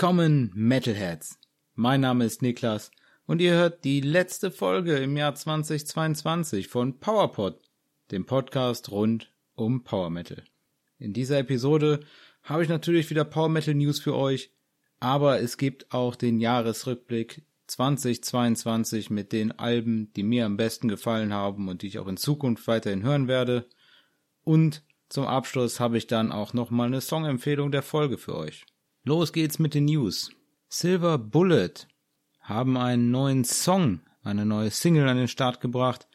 Willkommen, Metalheads. Mein Name ist Niklas und ihr hört die letzte Folge im Jahr 2022 von PowerPod, dem Podcast rund um Power Metal. In dieser Episode habe ich natürlich wieder Power Metal News für euch, aber es gibt auch den Jahresrückblick 2022 mit den Alben, die mir am besten gefallen haben und die ich auch in Zukunft weiterhin hören werde. Und zum Abschluss habe ich dann auch nochmal eine Songempfehlung der Folge für euch. Los geht's mit den News. Silver Bullet haben einen neuen Song, eine neue Single an den Start gebracht.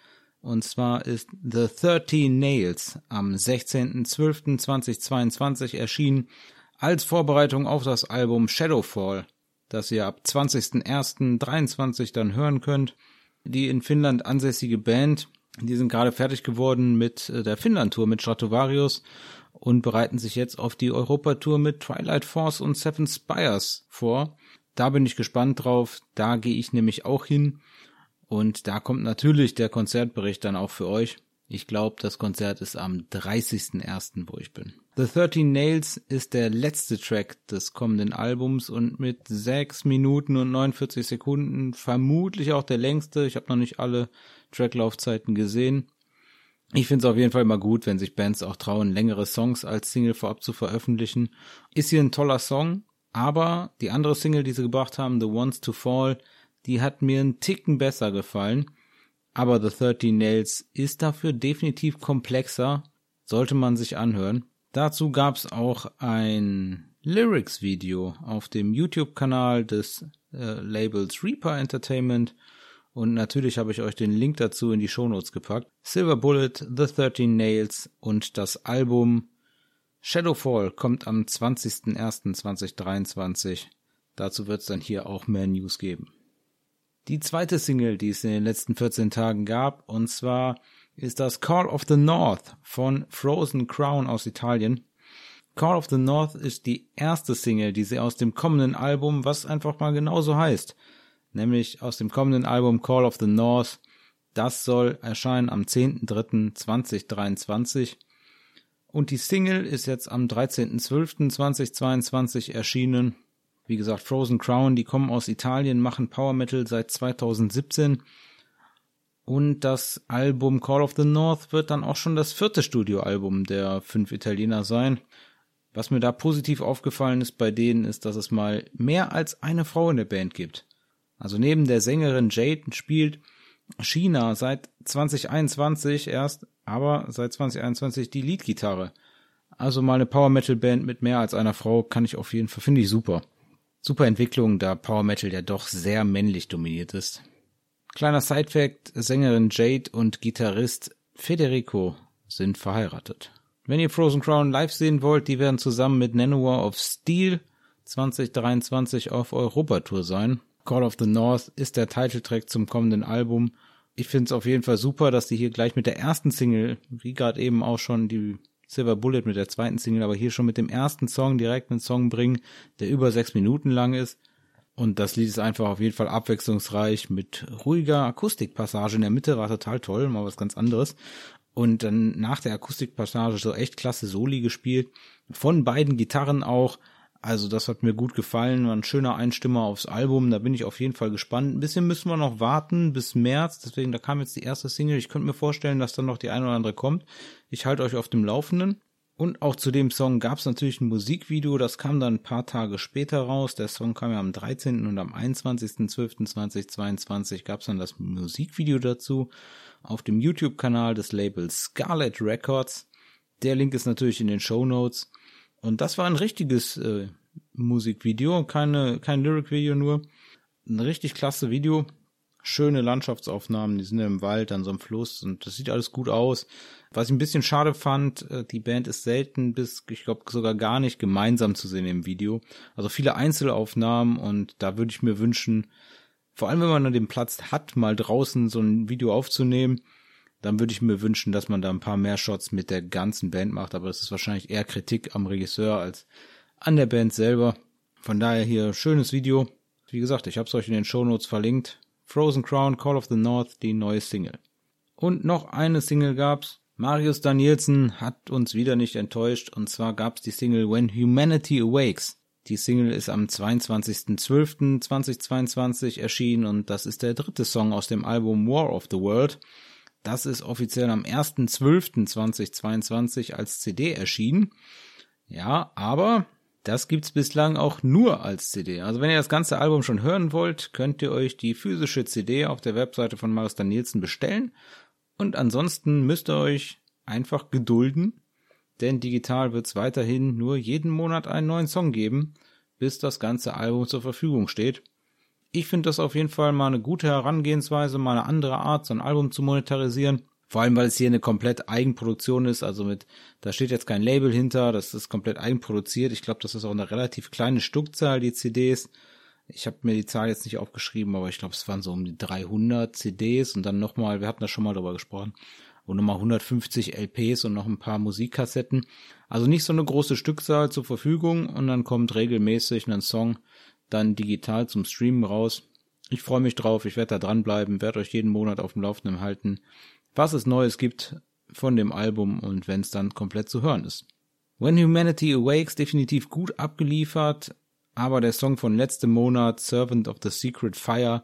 Und zwar ist The 13 Nails am 16.12.2022 erschienen als Vorbereitung auf das Album Shadowfall das ihr ab 20.01.23 dann hören könnt. Die in Finnland ansässige Band, die sind gerade fertig geworden mit äh, der Finnland-Tour mit Stratovarius und bereiten sich jetzt auf die Europatour mit Twilight Force und Seven Spires vor. Da bin ich gespannt drauf. Da gehe ich nämlich auch hin. Und da kommt natürlich der Konzertbericht dann auch für euch. Ich glaube, das Konzert ist am 30.01., wo ich bin. The 13 Nails ist der letzte Track des kommenden Albums und mit 6 Minuten und 49 Sekunden vermutlich auch der längste. Ich habe noch nicht alle Tracklaufzeiten gesehen. Ich finde es auf jeden Fall immer gut, wenn sich Bands auch trauen, längere Songs als Single vorab zu veröffentlichen. Ist hier ein toller Song, aber die andere Single, die sie gebracht haben, The Ones to Fall, die hat mir einen Ticken besser gefallen. Aber The 13 Nails ist dafür definitiv komplexer, sollte man sich anhören. Dazu gab's auch ein Lyrics-Video auf dem YouTube-Kanal des äh, Labels Reaper Entertainment und natürlich habe ich euch den Link dazu in die Shownotes gepackt. Silver Bullet, The 13 Nails und das Album Shadowfall kommt am 20.01.2023. Dazu wird es dann hier auch mehr News geben die zweite Single, die es in den letzten 14 Tagen gab, und zwar ist das Call of the North von Frozen Crown aus Italien. Call of the North ist die erste Single, die sie aus dem kommenden Album, was einfach mal genauso heißt, nämlich aus dem kommenden Album Call of the North. Das soll erscheinen am 10.3.2023. Und die Single ist jetzt am 13.12.2022 erschienen wie gesagt, Frozen Crown, die kommen aus Italien, machen Power Metal seit 2017. Und das Album Call of the North wird dann auch schon das vierte Studioalbum der fünf Italiener sein. Was mir da positiv aufgefallen ist bei denen, ist, dass es mal mehr als eine Frau in der Band gibt. Also neben der Sängerin Jade spielt China seit 2021 erst, aber seit 2021 die Leadgitarre. Also mal eine Power Metal Band mit mehr als einer Frau kann ich auf jeden Fall, finde ich super. Super Entwicklung, da Power Metal ja doch sehr männlich dominiert ist. Kleiner Sidefact, Sängerin Jade und Gitarrist Federico sind verheiratet. Wenn ihr Frozen Crown live sehen wollt, die werden zusammen mit Nanowar of Steel 2023 auf Europatour sein. Call of the North ist der Titeltrack zum kommenden Album. Ich finde es auf jeden Fall super, dass die hier gleich mit der ersten Single, wie gerade eben auch schon die Silver Bullet mit der zweiten Single, aber hier schon mit dem ersten Song direkt einen Song bringen, der über sechs Minuten lang ist. Und das Lied ist einfach auf jeden Fall abwechslungsreich mit ruhiger Akustikpassage in der Mitte, war total toll, mal was ganz anderes. Und dann nach der Akustikpassage so echt klasse Soli gespielt. Von beiden Gitarren auch. Also das hat mir gut gefallen, war ein schöner Einstimmer aufs Album, da bin ich auf jeden Fall gespannt. Ein bisschen müssen wir noch warten bis März, deswegen da kam jetzt die erste Single. Ich könnte mir vorstellen, dass dann noch die eine oder andere kommt. Ich halte euch auf dem Laufenden. Und auch zu dem Song gab es natürlich ein Musikvideo, das kam dann ein paar Tage später raus. Der Song kam ja am 13. und am 21.12.2022 gab es dann das Musikvideo dazu auf dem YouTube-Kanal des Labels Scarlet Records. Der Link ist natürlich in den Show Notes. Und das war ein richtiges äh, Musikvideo, keine, kein Lyric-Video nur. Ein richtig klasse Video. Schöne Landschaftsaufnahmen, die sind im Wald, an so einem Fluss und das sieht alles gut aus. Was ich ein bisschen schade fand, äh, die Band ist selten bis, ich glaube, sogar gar nicht gemeinsam zu sehen im Video. Also viele Einzelaufnahmen und da würde ich mir wünschen, vor allem wenn man den Platz hat, mal draußen so ein Video aufzunehmen, dann würde ich mir wünschen, dass man da ein paar mehr Shots mit der ganzen Band macht, aber das ist wahrscheinlich eher Kritik am Regisseur als an der Band selber. Von daher hier schönes Video. Wie gesagt, ich habe es euch in den Shownotes verlinkt. Frozen Crown, Call of the North, die neue Single. Und noch eine Single gab's. Marius Danielsen hat uns wieder nicht enttäuscht und zwar gab's die Single When Humanity Awakes. Die Single ist am 22.12.2022 erschienen und das ist der dritte Song aus dem Album War of the World. Das ist offiziell am 1.12.2022 als CD erschienen. Ja, aber das gibt's bislang auch nur als CD. Also wenn ihr das ganze Album schon hören wollt, könnt ihr euch die physische CD auf der Webseite von Marius Danielsen bestellen. Und ansonsten müsst ihr euch einfach gedulden denn digital wird es weiterhin nur jeden Monat einen neuen Song geben, bis das ganze Album zur Verfügung steht. Ich finde das auf jeden Fall mal eine gute Herangehensweise, mal eine andere Art, so ein Album zu monetarisieren. Vor allem, weil es hier eine komplett Eigenproduktion ist, also mit, da steht jetzt kein Label hinter, das ist komplett eigenproduziert. Ich glaube, das ist auch eine relativ kleine Stückzahl, die CDs. Ich habe mir die Zahl jetzt nicht aufgeschrieben, aber ich glaube, es waren so um die 300 CDs und dann nochmal, wir hatten da schon mal drüber gesprochen, und nochmal 150 LPs und noch ein paar Musikkassetten. Also nicht so eine große Stückzahl zur Verfügung und dann kommt regelmäßig ein Song dann digital zum Streamen raus. Ich freue mich drauf, ich werde da dranbleiben, werde euch jeden Monat auf dem Laufenden halten, was es Neues gibt von dem Album und wenn es dann komplett zu hören ist. When Humanity Awakes definitiv gut abgeliefert, aber der Song von letztem Monat, Servant of the Secret Fire,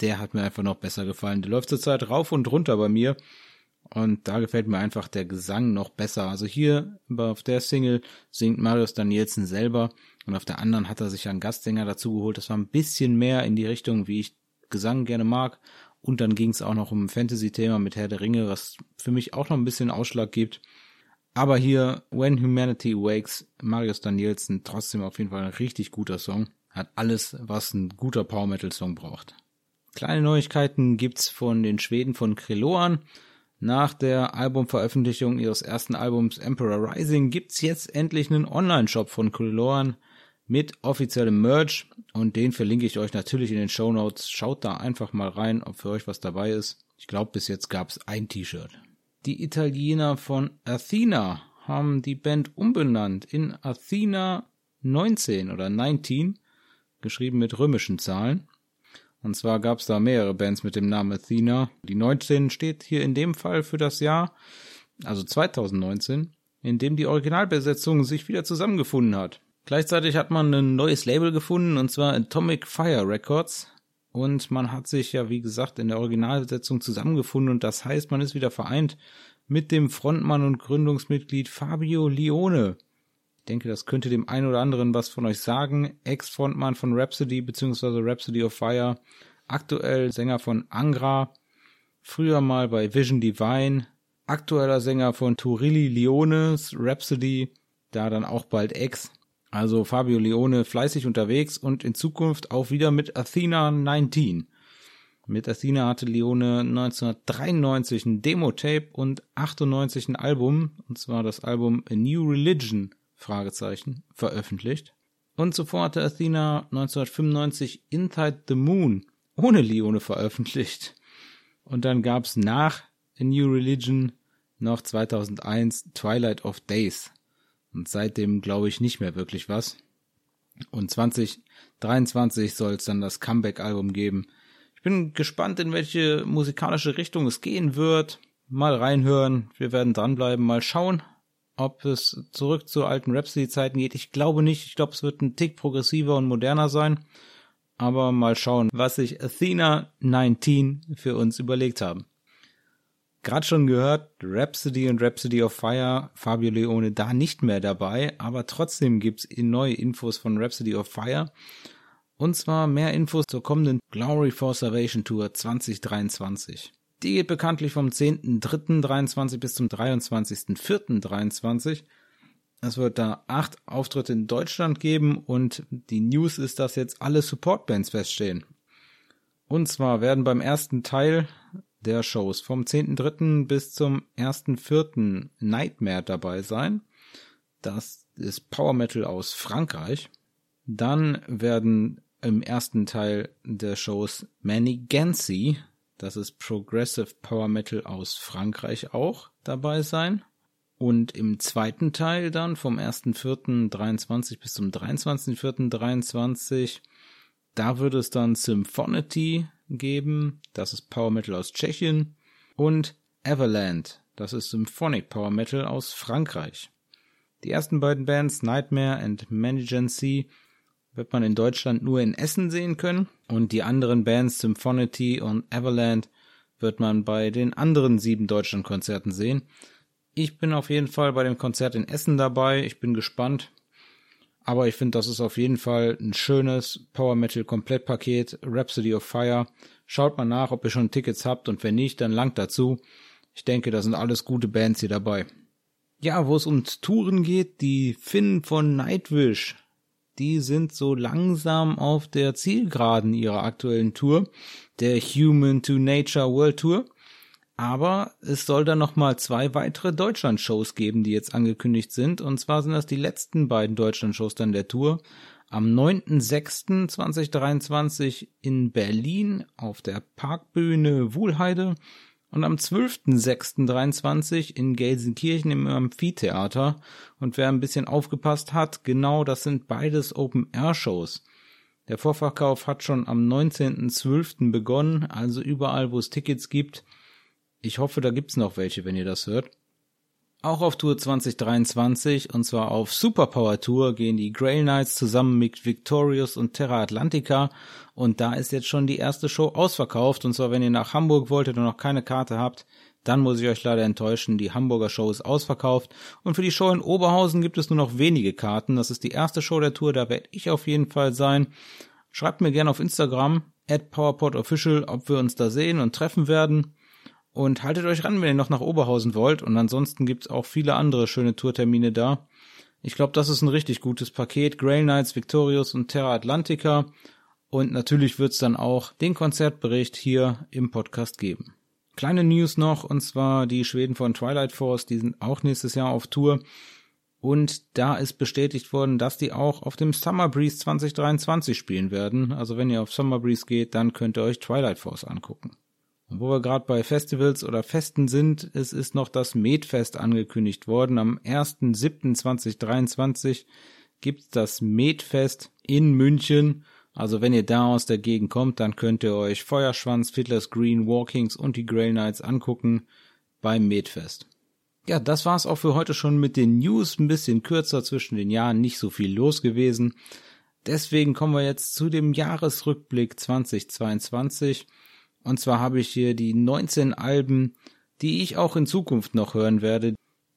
der hat mir einfach noch besser gefallen. Der läuft zurzeit rauf und runter bei mir und da gefällt mir einfach der Gesang noch besser. Also hier auf der Single singt Marius Danielsen selber und auf der anderen hat er sich einen Gastsänger dazu geholt. Das war ein bisschen mehr in die Richtung, wie ich Gesang gerne mag. Und dann ging es auch noch um Fantasy-Thema mit Herr der Ringe, was für mich auch noch ein bisschen Ausschlag gibt. Aber hier When Humanity Wakes, Marius Danielsen, trotzdem auf jeden Fall ein richtig guter Song. Hat alles, was ein guter Power Metal Song braucht. Kleine Neuigkeiten gibt's von den Schweden von Kreloan. Nach der Albumveröffentlichung ihres ersten Albums Emperor Rising gibt's jetzt endlich einen Online-Shop von Kuloran mit offiziellem Merch und den verlinke ich euch natürlich in den Show Notes. Schaut da einfach mal rein, ob für euch was dabei ist. Ich glaube, bis jetzt gab's ein T-Shirt. Die Italiener von Athena haben die Band umbenannt in Athena 19 oder 19, geschrieben mit römischen Zahlen. Und zwar gab es da mehrere Bands mit dem Namen Athena. Die 19 steht hier in dem Fall für das Jahr, also 2019, in dem die Originalbesetzung sich wieder zusammengefunden hat. Gleichzeitig hat man ein neues Label gefunden, und zwar Atomic Fire Records. Und man hat sich ja, wie gesagt, in der Originalbesetzung zusammengefunden und das heißt, man ist wieder vereint mit dem Frontmann und Gründungsmitglied Fabio Lione. Ich denke, das könnte dem einen oder anderen was von euch sagen. Ex-Frontmann von Rhapsody bzw. Rhapsody of Fire, aktuell Sänger von Angra, früher mal bei Vision Divine, aktueller Sänger von Turilli Leones, Rhapsody, da dann auch bald Ex. Also Fabio Leone fleißig unterwegs und in Zukunft auch wieder mit Athena 19. Mit Athena hatte Leone 1993 ein Demo-Tape und 98 ein Album, und zwar das Album A New Religion Fragezeichen, veröffentlicht. Und zuvor hatte Athena 1995 Inside the Moon ohne Lione veröffentlicht. Und dann gab's nach A New Religion noch 2001 Twilight of Days. Und seitdem glaube ich nicht mehr wirklich was. Und 2023 soll es dann das Comeback-Album geben. Ich bin gespannt, in welche musikalische Richtung es gehen wird. Mal reinhören, wir werden dranbleiben, mal schauen, ob es zurück zu alten Rhapsody-Zeiten geht. Ich glaube nicht. Ich glaube, es wird ein Tick progressiver und moderner sein. Aber mal schauen, was sich Athena 19 für uns überlegt haben. Gerade schon gehört, Rhapsody und Rhapsody of Fire, Fabio Leone da nicht mehr dabei, aber trotzdem gibt's neue Infos von Rhapsody of Fire. Und zwar mehr Infos zur kommenden Glory for Salvation Tour 2023. Die geht bekanntlich vom 10.3.23 bis zum 23.4.23. Es wird da acht Auftritte in Deutschland geben und die News ist, dass jetzt alle Supportbands feststehen. Und zwar werden beim ersten Teil der Shows vom 10.3. bis zum 1.4. Nightmare dabei sein. Das ist Power Metal aus Frankreich. Dann werden im ersten Teil der Shows Manny Gansey das ist Progressive Power Metal aus Frankreich auch dabei sein. Und im zweiten Teil dann vom 1.4.23 bis zum 23.4.23, da wird es dann Symphonity geben, das ist Power Metal aus Tschechien, und Everland, das ist Symphonic Power Metal aus Frankreich. Die ersten beiden Bands, Nightmare and Managency, wird man in Deutschland nur in Essen sehen können und die anderen Bands Symphonity und Everland wird man bei den anderen sieben Deutschlandkonzerten sehen. Ich bin auf jeden Fall bei dem Konzert in Essen dabei. Ich bin gespannt. Aber ich finde, das ist auf jeden Fall ein schönes Power Metal Komplettpaket. Rhapsody of Fire. Schaut mal nach, ob ihr schon Tickets habt und wenn nicht, dann langt dazu. Ich denke, da sind alles gute Bands hier dabei. Ja, wo es ums Touren geht, die Finn von Nightwish die sind so langsam auf der Zielgeraden ihrer aktuellen Tour, der Human to Nature World Tour. Aber es soll dann nochmal zwei weitere Deutschland-Shows geben, die jetzt angekündigt sind. Und zwar sind das die letzten beiden Deutschland-Shows dann der Tour. Am 9.06.2023 in Berlin auf der Parkbühne Wuhlheide und am 12.06.23 in Gelsenkirchen im Amphitheater. Und wer ein bisschen aufgepasst hat, genau das sind beides Open-Air-Shows. Der Vorverkauf hat schon am 19.12. begonnen, also überall, wo es Tickets gibt. Ich hoffe, da gibt's noch welche, wenn ihr das hört. Auch auf Tour 2023 und zwar auf Superpower Tour gehen die Grail Knights zusammen mit Victorious und Terra Atlantica und da ist jetzt schon die erste Show ausverkauft und zwar wenn ihr nach Hamburg wolltet und noch keine Karte habt, dann muss ich euch leider enttäuschen, die Hamburger Show ist ausverkauft und für die Show in Oberhausen gibt es nur noch wenige Karten. Das ist die erste Show der Tour, da werde ich auf jeden Fall sein. Schreibt mir gerne auf Instagram at PowerPodOfficial, ob wir uns da sehen und treffen werden. Und haltet euch ran, wenn ihr noch nach Oberhausen wollt. Und ansonsten gibt's auch viele andere schöne Tourtermine da. Ich glaube, das ist ein richtig gutes Paket. Grail Knights, Victorious und Terra Atlantica. Und natürlich wird's dann auch den Konzertbericht hier im Podcast geben. Kleine News noch, und zwar die Schweden von Twilight Force, die sind auch nächstes Jahr auf Tour. Und da ist bestätigt worden, dass die auch auf dem Summer Breeze 2023 spielen werden. Also wenn ihr auf Summer Breeze geht, dann könnt ihr euch Twilight Force angucken. Und wo wir gerade bei Festivals oder Festen sind, es ist noch das Medfest angekündigt worden. Am 1.7.2023 gibt's das Medfest in München. Also wenn ihr da aus der Gegend kommt, dann könnt ihr euch Feuerschwanz, Fiddler's Green, Walkings und die Grey Knights angucken beim Medfest. Ja, das war's auch für heute schon mit den News. Ein bisschen kürzer zwischen den Jahren, nicht so viel los gewesen. Deswegen kommen wir jetzt zu dem Jahresrückblick 2022. Und zwar habe ich hier die 19 Alben, die ich auch in Zukunft noch hören werde.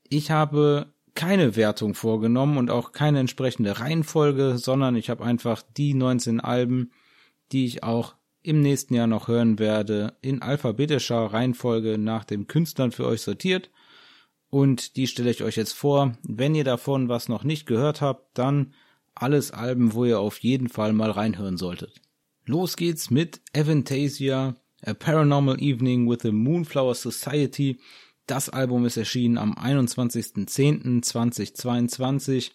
Ich habe keine Wertung vorgenommen und auch keine entsprechende Reihenfolge, sondern ich habe einfach die 19 Alben, die ich auch im nächsten Jahr noch hören werde, in alphabetischer Reihenfolge nach den Künstlern für euch sortiert. Und die stelle ich euch jetzt vor. Wenn ihr davon was noch nicht gehört habt, dann alles Alben, wo ihr auf jeden Fall mal reinhören solltet. Los geht's mit Avantasia, A Paranormal Evening with the Moonflower Society. Das Album ist erschienen am 21.10.2022.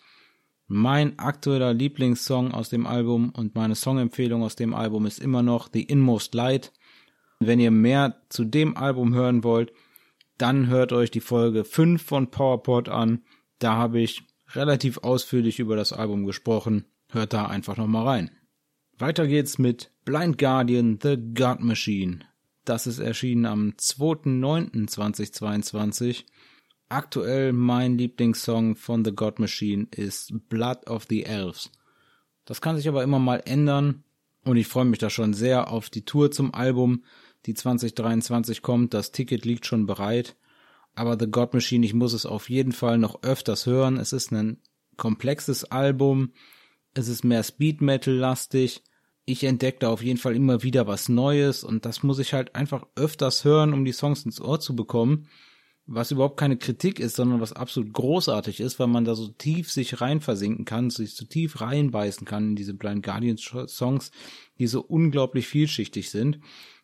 Mein aktueller Lieblingssong aus dem Album und meine Songempfehlung aus dem Album ist immer noch The Inmost Light. Wenn ihr mehr zu dem Album hören wollt, dann hört euch die Folge 5 von PowerPod an. Da habe ich relativ ausführlich über das Album gesprochen. Hört da einfach nochmal rein. Weiter geht's mit Blind Guardian The God Machine. Das ist erschienen am 2.9.2022. Aktuell mein Lieblingssong von The God Machine ist Blood of the Elves. Das kann sich aber immer mal ändern und ich freue mich da schon sehr auf die Tour zum Album, die 2023 kommt. Das Ticket liegt schon bereit. Aber The God Machine, ich muss es auf jeden Fall noch öfters hören. Es ist ein komplexes Album. Es ist mehr Speed Metal lastig ich entdecke da auf jeden Fall immer wieder was Neues und das muss ich halt einfach öfters hören, um die Songs ins Ohr zu bekommen. Was überhaupt keine Kritik ist, sondern was absolut großartig ist, weil man da so tief sich rein versinken kann, sich so tief reinbeißen kann in diese Blind Guardian Songs, die so unglaublich vielschichtig sind.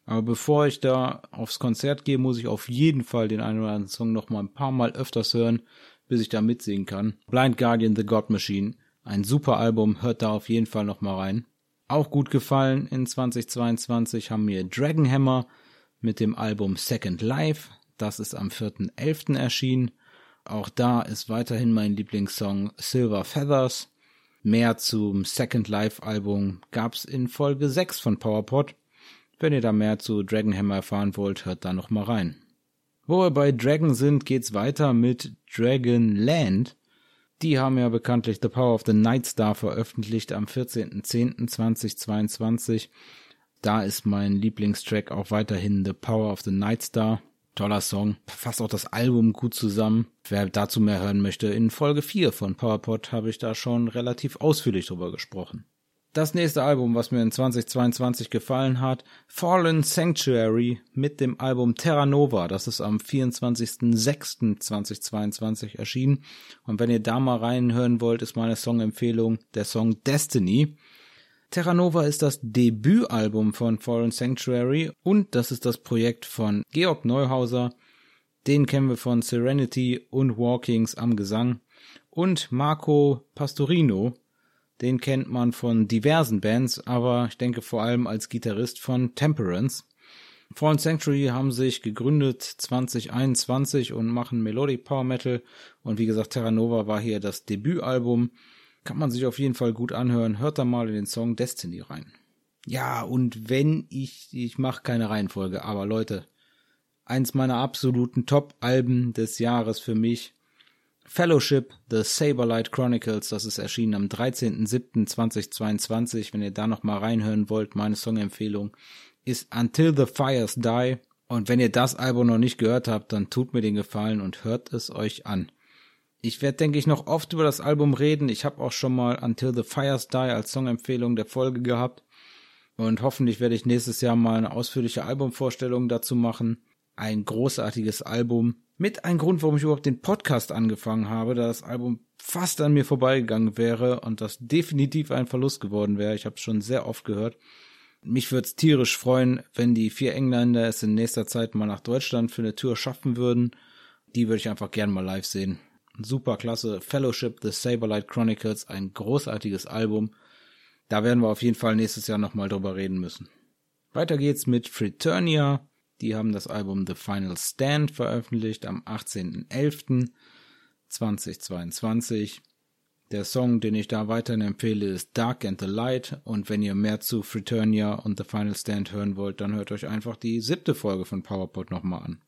Aber bevor ich da aufs Konzert gehe, muss ich auf jeden Fall den einen oder anderen Song noch mal ein paar Mal öfters hören, bis ich da mitsingen kann. Blind Guardian The God Machine. Ein super Album, hört da auf jeden Fall noch mal rein. Auch gut gefallen in 2022 haben mir Dragonhammer mit dem Album Second Life. Das ist am 4.11. erschienen. Auch da ist weiterhin mein Lieblingssong Silver Feathers. Mehr zum Second Life Album gab's in Folge 6 von PowerPod. Wenn ihr da mehr zu Dragonhammer erfahren wollt, hört da noch mal rein. Wo wir bei Dragon sind, geht's weiter mit Dragon Land. Die haben ja bekanntlich The Power of the Night Star veröffentlicht am 14.10.2022. Da ist mein Lieblingstrack auch weiterhin The Power of the Night Star. Toller Song, fasst auch das Album gut zusammen. Wer dazu mehr hören möchte, in Folge 4 von PowerPod habe ich da schon relativ ausführlich drüber gesprochen. Das nächste Album, was mir in 2022 gefallen hat, Fallen Sanctuary mit dem Album Terra Nova. Das ist am 24.06.2022 erschienen. Und wenn ihr da mal reinhören wollt, ist meine Songempfehlung der Song Destiny. Terra Nova ist das Debütalbum von Fallen Sanctuary und das ist das Projekt von Georg Neuhauser. Den kennen wir von Serenity und Walkings am Gesang. Und Marco Pastorino, den kennt man von diversen Bands, aber ich denke vor allem als Gitarrist von Temperance. Fallen Sanctuary haben sich gegründet 2021 und machen Melodic Power Metal und wie gesagt Terra Nova war hier das Debütalbum. Kann man sich auf jeden Fall gut anhören. Hört da mal in den Song Destiny rein. Ja, und wenn ich, ich mache keine Reihenfolge, aber Leute, eins meiner absoluten Top-Alben des Jahres für mich Fellowship, The Saberlight Chronicles, das ist erschienen am 13.07.2022. Wenn ihr da noch mal reinhören wollt, meine Songempfehlung ist Until the Fires Die. Und wenn ihr das Album noch nicht gehört habt, dann tut mir den Gefallen und hört es euch an. Ich werde, denke ich, noch oft über das Album reden. Ich habe auch schon mal Until the Fires Die als Songempfehlung der Folge gehabt. Und hoffentlich werde ich nächstes Jahr mal eine ausführliche Albumvorstellung dazu machen. Ein großartiges Album mit ein Grund, warum ich überhaupt den Podcast angefangen habe, da das Album fast an mir vorbeigegangen wäre und das definitiv ein Verlust geworden wäre. Ich habe es schon sehr oft gehört. Mich würde es tierisch freuen, wenn die vier Engländer es in nächster Zeit mal nach Deutschland für eine Tour schaffen würden. Die würde ich einfach gern mal live sehen. Super klasse. Fellowship, The Saberlight Chronicles, ein großartiges Album. Da werden wir auf jeden Fall nächstes Jahr nochmal drüber reden müssen. Weiter geht's mit Fraternia. Die haben das Album The Final Stand veröffentlicht am 18.11.2022. Der Song, den ich da weiterhin empfehle, ist Dark and the Light. Und wenn ihr mehr zu Fraternia und The Final Stand hören wollt, dann hört euch einfach die siebte Folge von PowerPod nochmal an.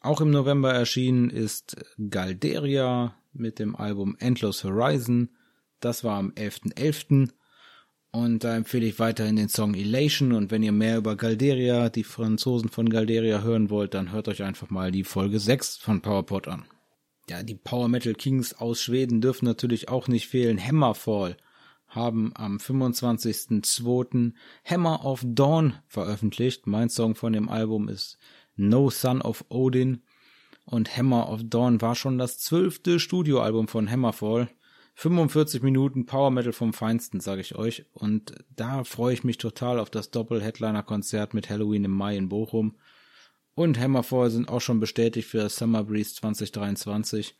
Auch im November erschienen ist Galderia mit dem Album Endless Horizon. Das war am 11.11. .11. Und da empfehle ich weiterhin den Song Elation. Und wenn ihr mehr über Galderia, die Franzosen von Galderia hören wollt, dann hört euch einfach mal die Folge 6 von PowerPod an. Ja, die Power Metal Kings aus Schweden dürfen natürlich auch nicht fehlen. Hammerfall haben am 25.02. Hammer of Dawn veröffentlicht. Mein Song von dem Album ist No Son of Odin. Und Hammer of Dawn war schon das zwölfte Studioalbum von Hammerfall. 45 Minuten Power Metal vom Feinsten, sage ich euch. Und da freue ich mich total auf das Doppel-Headliner-Konzert mit Halloween im Mai in Bochum. Und Hammerfall sind auch schon bestätigt für Summer Breeze 2023.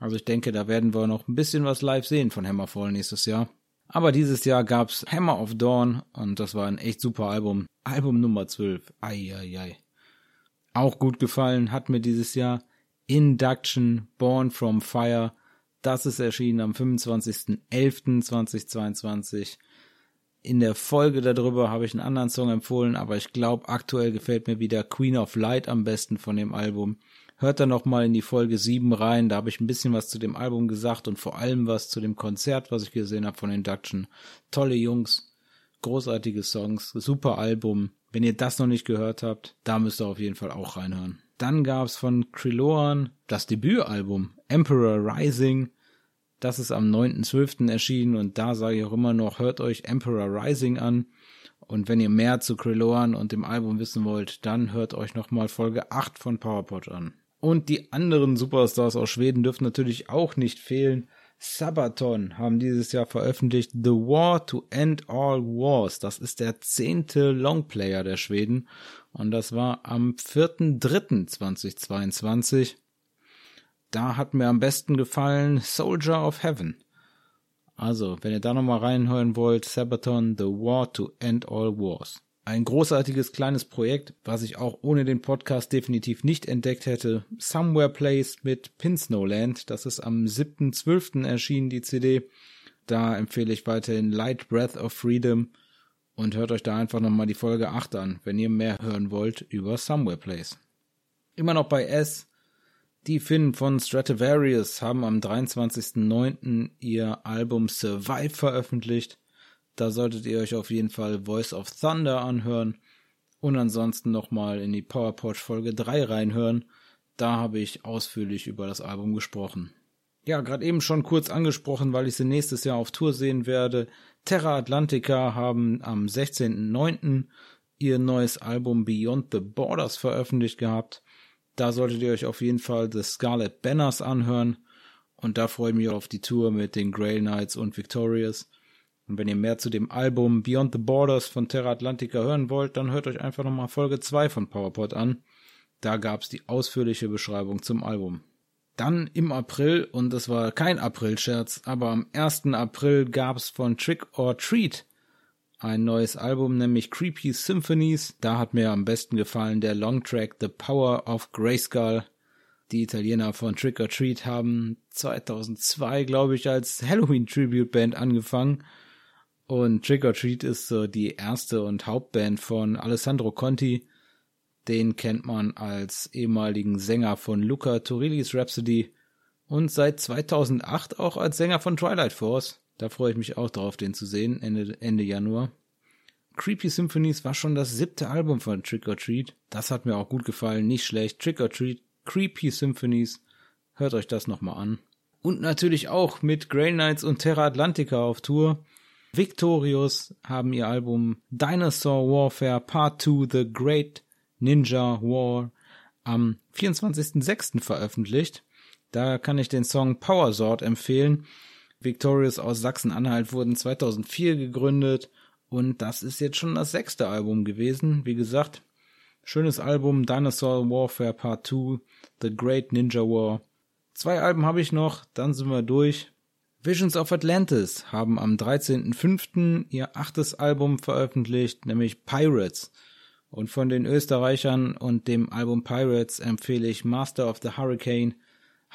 Also ich denke, da werden wir noch ein bisschen was live sehen von Hammerfall nächstes Jahr. Aber dieses Jahr gab's Hammer of Dawn und das war ein echt super Album. Album Nummer 12. Eieiei. Auch gut gefallen hat mir dieses Jahr Induction, Born from Fire das ist erschienen am 25.11.2022. In der Folge darüber habe ich einen anderen Song empfohlen, aber ich glaube, aktuell gefällt mir wieder Queen of Light am besten von dem Album. Hört da nochmal in die Folge 7 rein, da habe ich ein bisschen was zu dem Album gesagt und vor allem was zu dem Konzert, was ich gesehen habe von Induction. Tolle Jungs, großartige Songs, super Album. Wenn ihr das noch nicht gehört habt, da müsst ihr auf jeden Fall auch reinhören. Dann gab's von Kriloan das Debütalbum Emperor Rising. Das ist am 9.12. erschienen und da sage ich auch immer noch, hört euch Emperor Rising an. Und wenn ihr mehr zu Kriloan und dem Album wissen wollt, dann hört euch nochmal Folge 8 von PowerPod an. Und die anderen Superstars aus Schweden dürfen natürlich auch nicht fehlen. Sabaton haben dieses Jahr veröffentlicht The War to End All Wars. Das ist der zehnte Longplayer der Schweden. Und das war am 4.3.2022 da hat mir am besten gefallen Soldier of Heaven. Also, wenn ihr da nochmal reinhören wollt, Sabaton, The War to End All Wars. Ein großartiges kleines Projekt, was ich auch ohne den Podcast definitiv nicht entdeckt hätte. Somewhere Place mit Pinsnowland. Das ist am 7.12. erschienen, die CD. Da empfehle ich weiterhin Light Breath of Freedom. Und hört euch da einfach nochmal die Folge 8 an, wenn ihr mehr hören wollt über Somewhere Place. Immer noch bei S Die Finnen von Stratovarius haben am 23.09. ihr Album Survive veröffentlicht. Da solltet ihr euch auf jeden Fall Voice of Thunder anhören und ansonsten nochmal in die PowerPoint Folge 3 reinhören. Da habe ich ausführlich über das Album gesprochen. Ja, gerade eben schon kurz angesprochen, weil ich sie nächstes Jahr auf Tour sehen werde. Terra Atlantica haben am 16.09. ihr neues Album Beyond the Borders veröffentlicht gehabt. Da solltet ihr euch auf jeden Fall The Scarlet Banners anhören. Und da freue ich mich auf die Tour mit den Grail Knights und Victorious. Und wenn ihr mehr zu dem Album Beyond the Borders von Terra Atlantica hören wollt, dann hört euch einfach nochmal Folge 2 von PowerPod an. Da gab's die ausführliche Beschreibung zum Album. Dann im April, und das war kein April-Scherz, aber am 1. April gab's von Trick or Treat ein neues Album, nämlich Creepy Symphonies. Da hat mir am besten gefallen der Longtrack The Power of Grayskull. Die Italiener von Trick or Treat haben 2002, glaube ich, als Halloween Tribute Band angefangen. Und Trick or Treat ist so die erste und Hauptband von Alessandro Conti. Den kennt man als ehemaligen Sänger von Luca Turilli's Rhapsody und seit 2008 auch als Sänger von Twilight Force. Da freue ich mich auch drauf, den zu sehen, Ende, Ende Januar. Creepy Symphonies war schon das siebte Album von Trick or Treat. Das hat mir auch gut gefallen, nicht schlecht. Trick or Treat, Creepy Symphonies. Hört euch das nochmal an. Und natürlich auch mit Grey Knights und Terra Atlantica auf Tour. Victorious haben ihr Album Dinosaur Warfare Part 2 The Great Ninja War am 24.06. veröffentlicht. Da kann ich den Song Power Sword empfehlen. Victorious aus Sachsen-Anhalt wurden 2004 gegründet und das ist jetzt schon das sechste Album gewesen. Wie gesagt, schönes Album Dinosaur Warfare Part 2, The Great Ninja War. Zwei Alben habe ich noch, dann sind wir durch. Visions of Atlantis haben am 13.05. ihr achtes Album veröffentlicht, nämlich Pirates. Und von den Österreichern und dem Album Pirates empfehle ich Master of the Hurricane,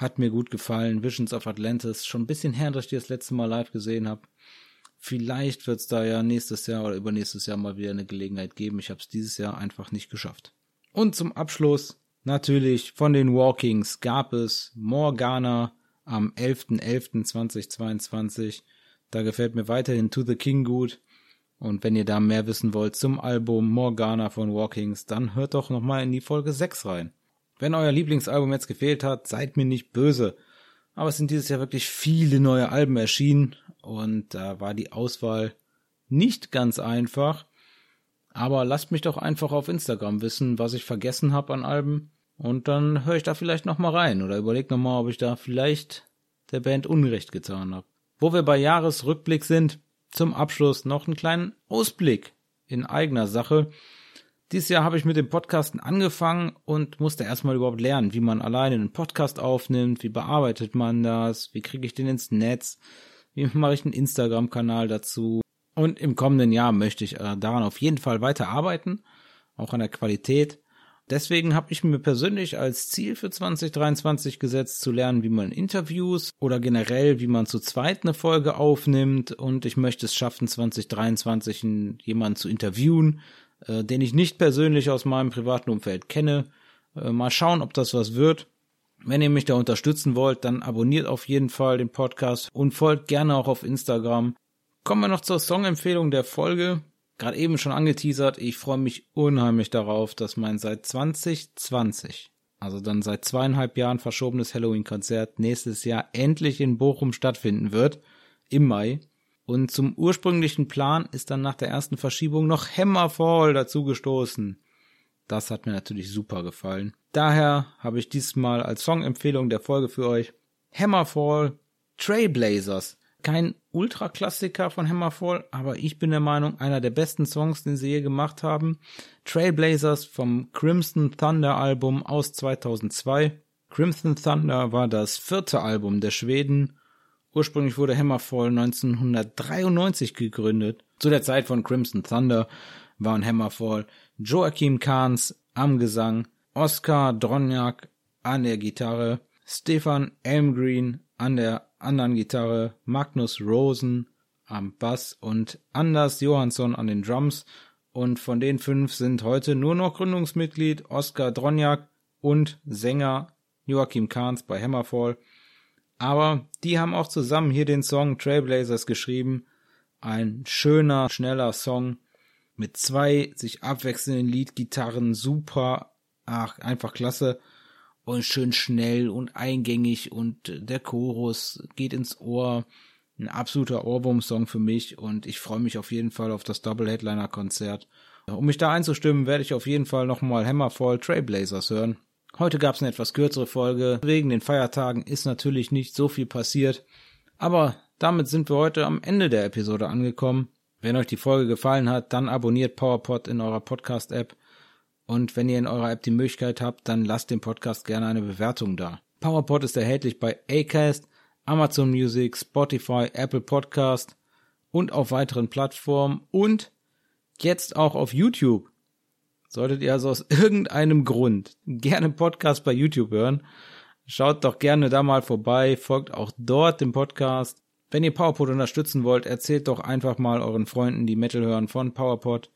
hat mir gut gefallen. Visions of Atlantis, schon ein bisschen her, dass ich die das letzte Mal live gesehen habe. Vielleicht wird es da ja nächstes Jahr oder übernächstes Jahr mal wieder eine Gelegenheit geben. Ich habe es dieses Jahr einfach nicht geschafft. Und zum Abschluss natürlich von den Walkings gab es Morgana am 11.11.2022. Da gefällt mir weiterhin To the King gut. Und wenn ihr da mehr wissen wollt zum Album Morgana von Walkings, dann hört doch nochmal in die Folge 6 rein. Wenn euer Lieblingsalbum jetzt gefehlt hat, seid mir nicht böse. Aber es sind dieses Jahr wirklich viele neue Alben erschienen und da war die Auswahl nicht ganz einfach. Aber lasst mich doch einfach auf Instagram wissen, was ich vergessen habe an Alben. Und dann höre ich da vielleicht nochmal rein oder überlege nochmal, ob ich da vielleicht der Band Unrecht getan habe. Wo wir bei Jahresrückblick sind, zum Abschluss noch einen kleinen Ausblick in eigener Sache. Dieses Jahr habe ich mit dem Podcasten angefangen und musste erstmal überhaupt lernen, wie man alleine einen Podcast aufnimmt, wie bearbeitet man das, wie kriege ich den ins Netz, wie mache ich einen Instagram-Kanal dazu. Und im kommenden Jahr möchte ich äh, daran auf jeden Fall weiter arbeiten, auch an der Qualität. Deswegen habe ich mir persönlich als Ziel für 2023 gesetzt, zu lernen, wie man Interviews oder generell, wie man zu zweit eine Folge aufnimmt. Und ich möchte es schaffen, 2023 jemanden zu interviewen, äh, den ich nicht persönlich aus meinem privaten Umfeld kenne. Äh, mal schauen, ob das was wird. Wenn ihr mich da unterstützen wollt, dann abonniert auf jeden Fall den Podcast und folgt gerne auch auf Instagram. Kommen wir noch zur Songempfehlung der Folge. Gerade eben schon angeteasert, ich freue mich unheimlich darauf, dass mein seit 2020, also dann seit zweieinhalb Jahren verschobenes Halloween-Konzert nächstes Jahr endlich in Bochum stattfinden wird. Im Mai. Und zum ursprünglichen Plan ist dann nach der ersten Verschiebung noch Hammerfall dazugestoßen. Das hat mir natürlich super gefallen. Daher habe ich diesmal als Songempfehlung der Folge für euch Hammerfall Trailblazers. Kein Ultraklassiker von Hammerfall, aber ich bin der Meinung, einer der besten Songs, den sie je gemacht haben. Trailblazers vom Crimson Thunder Album aus 2002. Crimson Thunder war das vierte Album der Schweden Ursprünglich wurde Hammerfall 1993 gegründet. Zu der Zeit von Crimson Thunder waren Hammerfall Joachim Kahns am Gesang, Oskar Dronjak an der Gitarre, Stefan Elmgreen an der anderen Gitarre, Magnus Rosen am Bass und Anders Johansson an den Drums. Und von den fünf sind heute nur noch Gründungsmitglied Oskar Dronjak und Sänger Joachim Kahns bei Hammerfall. Aber die haben auch zusammen hier den Song Trailblazers geschrieben. Ein schöner, schneller Song mit zwei sich abwechselnden Leadgitarren, super, ach, einfach klasse und schön schnell und eingängig und der Chorus geht ins Ohr. Ein absoluter Ohrwurm-Song für mich und ich freue mich auf jeden Fall auf das Double Headliner Konzert. Um mich da einzustimmen, werde ich auf jeden Fall nochmal Hammerfall Trailblazers hören. Heute gab es eine etwas kürzere Folge. Wegen den Feiertagen ist natürlich nicht so viel passiert. Aber damit sind wir heute am Ende der Episode angekommen. Wenn euch die Folge gefallen hat, dann abonniert PowerPod in eurer Podcast-App. Und wenn ihr in eurer App die Möglichkeit habt, dann lasst dem Podcast gerne eine Bewertung da. PowerPod ist erhältlich bei Acast, Amazon Music, Spotify, Apple Podcast und auf weiteren Plattformen und jetzt auch auf YouTube. Solltet ihr also aus irgendeinem Grund gerne Podcast bei YouTube hören, schaut doch gerne da mal vorbei, folgt auch dort dem Podcast. Wenn ihr PowerPod unterstützen wollt, erzählt doch einfach mal euren Freunden, die Metal hören von PowerPod.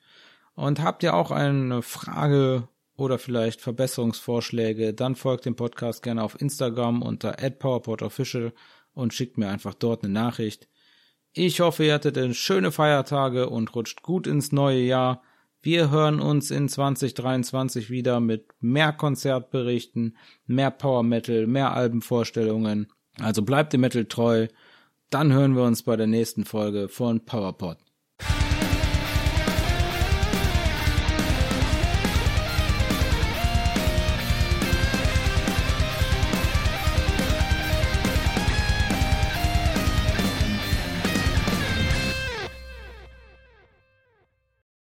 Und habt ihr auch eine Frage oder vielleicht Verbesserungsvorschläge, dann folgt dem Podcast gerne auf Instagram unter @powerpodofficial und schickt mir einfach dort eine Nachricht. Ich hoffe, ihr hattet schöne Feiertage und rutscht gut ins neue Jahr. Wir hören uns in 2023 wieder mit mehr Konzertberichten, mehr Power Metal, mehr Albenvorstellungen. Also bleibt dem Metal treu. Dann hören wir uns bei der nächsten Folge von PowerPod.